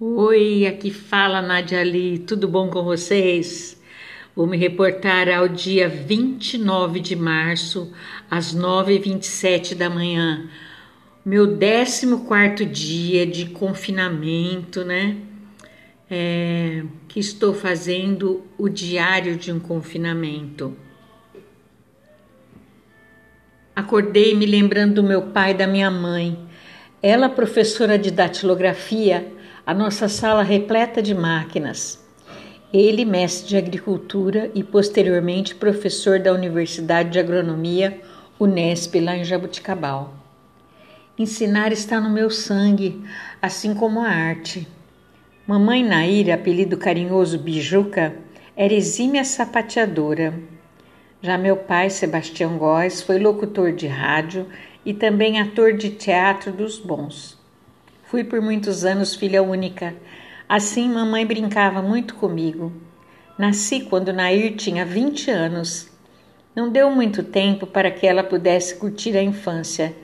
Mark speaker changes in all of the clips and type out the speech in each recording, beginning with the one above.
Speaker 1: Oi, aqui fala Nadia Ali, tudo bom com vocês? Vou me reportar ao dia 29 de março, às 9h27 da manhã, meu 14 dia de confinamento, né? É, que estou fazendo o diário de um confinamento. Acordei me lembrando do meu pai e da minha mãe. Ela, professora de datilografia, a nossa sala repleta de máquinas. Ele, mestre de agricultura e posteriormente professor da Universidade de Agronomia, Unesp, lá em Jabuticabal. Ensinar está no meu sangue, assim como a arte. Mamãe Naira, apelido carinhoso Bijuca, era exímia sapateadora. Já meu pai, Sebastião Góes, foi locutor de rádio e também ator de teatro dos bons. Fui por muitos anos filha única. Assim, mamãe brincava muito comigo. Nasci quando Nair tinha 20 anos. Não deu muito tempo para que ela pudesse curtir a infância.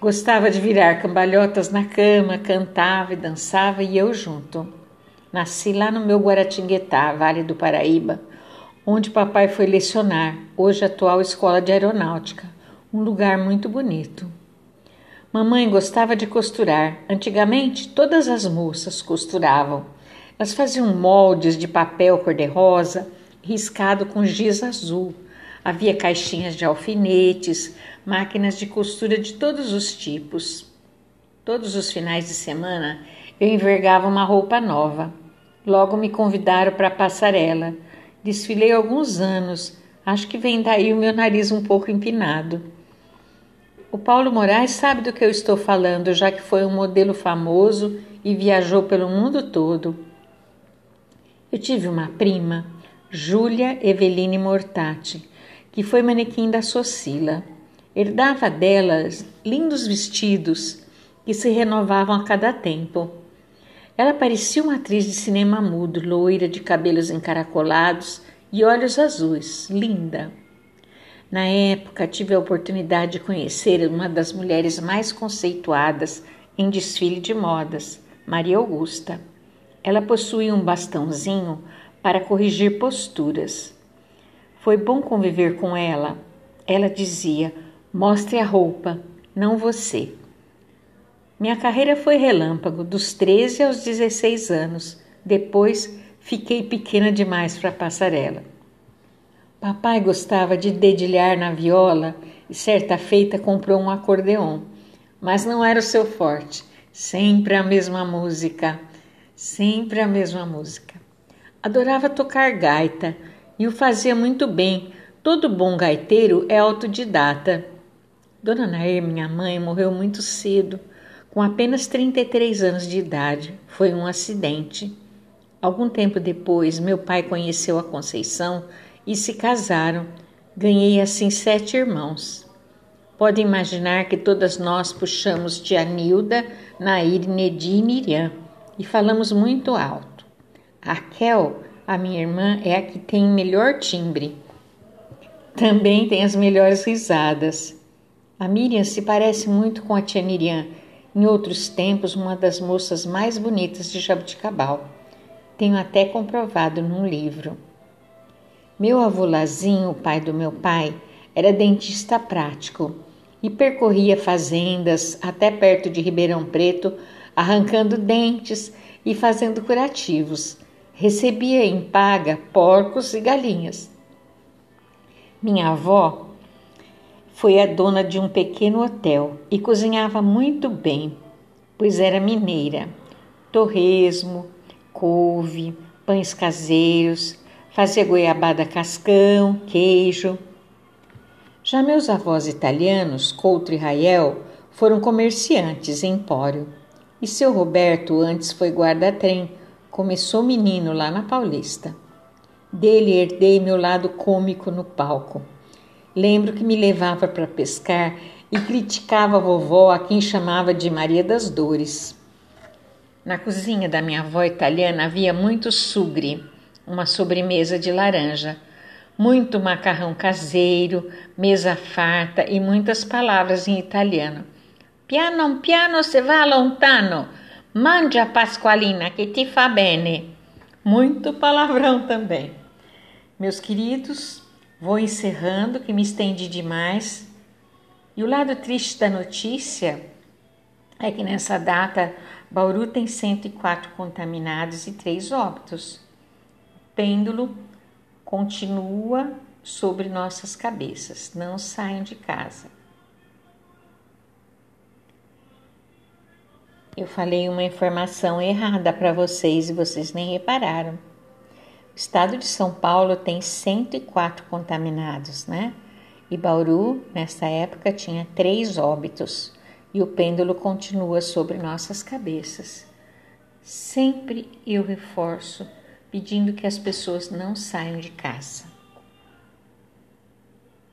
Speaker 1: Gostava de virar cambalhotas na cama, cantava e dançava e eu junto. Nasci lá no meu Guaratinguetá, Vale do Paraíba, onde papai foi lecionar, hoje atual Escola de Aeronáutica, um lugar muito bonito. Mamãe gostava de costurar. Antigamente, todas as moças costuravam. Elas faziam moldes de papel cor-de-rosa, riscado com giz azul. Havia caixinhas de alfinetes, máquinas de costura de todos os tipos. Todos os finais de semana eu envergava uma roupa nova. Logo me convidaram para a passarela. Desfilei alguns anos. Acho que vem daí o meu nariz um pouco empinado. O Paulo Moraes sabe do que eu estou falando, já que foi um modelo famoso e viajou pelo mundo todo. Eu tive uma prima, Júlia Eveline Mortati, que foi manequim da Socila. Herdava delas lindos vestidos que se renovavam a cada tempo. Ela parecia uma atriz de cinema mudo, loira, de cabelos encaracolados e olhos azuis, linda. Na época, tive a oportunidade de conhecer uma das mulheres mais conceituadas em desfile de modas, Maria Augusta. Ela possuía um bastãozinho para corrigir posturas. Foi bom conviver com ela. Ela dizia: Mostre a roupa, não você. Minha carreira foi relâmpago, dos 13 aos 16 anos. Depois, fiquei pequena demais para a passarela. Papai gostava de dedilhar na viola e certa feita comprou um acordeon, mas não era o seu forte. Sempre a mesma música, sempre a mesma música. Adorava tocar gaita e o fazia muito bem. Todo bom gaiteiro é autodidata. Dona Nair, minha mãe, morreu muito cedo, com apenas 33 anos de idade. Foi um acidente. Algum tempo depois, meu pai conheceu a Conceição e se casaram. Ganhei assim sete irmãos. Pode imaginar que todas nós puxamos tia Nilda, Nair, Nedi e Miriam e falamos muito alto. Raquel, a minha irmã, é a que tem melhor timbre. Também tem as melhores risadas. A Miriam se parece muito com a tia Miriam, em outros tempos uma das moças mais bonitas de Jabuticabal. Tenho até comprovado num livro. Meu avô Lazinho, pai do meu pai, era dentista prático e percorria fazendas até perto de Ribeirão Preto, arrancando dentes e fazendo curativos. Recebia em paga porcos e galinhas. Minha avó foi a dona de um pequeno hotel e cozinhava muito bem, pois era mineira. Torresmo, couve, pães caseiros, fazia goiabada cascão, queijo. Já meus avós italianos, Couto e Rael, foram comerciantes em Empório. E seu Roberto antes foi guarda-trem, começou menino lá na Paulista. Dele herdei meu lado cômico no palco. Lembro que me levava para pescar e criticava a vovó, a quem chamava de Maria das Dores. Na cozinha da minha avó italiana havia muito sugre, uma sobremesa de laranja, muito macarrão caseiro, mesa farta e muitas palavras em italiano. Piano piano se va lontano, Mangia Pasqualina, que ti fa bene. Muito palavrão também. Meus queridos, vou encerrando, que me estendi demais. E o lado triste da notícia é que nessa data Bauru tem 104 contaminados e 3 óbitos. Pêndulo continua sobre nossas cabeças. Não saiam de casa. Eu falei uma informação errada para vocês e vocês nem repararam. O estado de São Paulo tem 104 contaminados, né? E Bauru, nessa época, tinha três óbitos e o pêndulo continua sobre nossas cabeças. Sempre eu reforço pedindo que as pessoas não saiam de casa.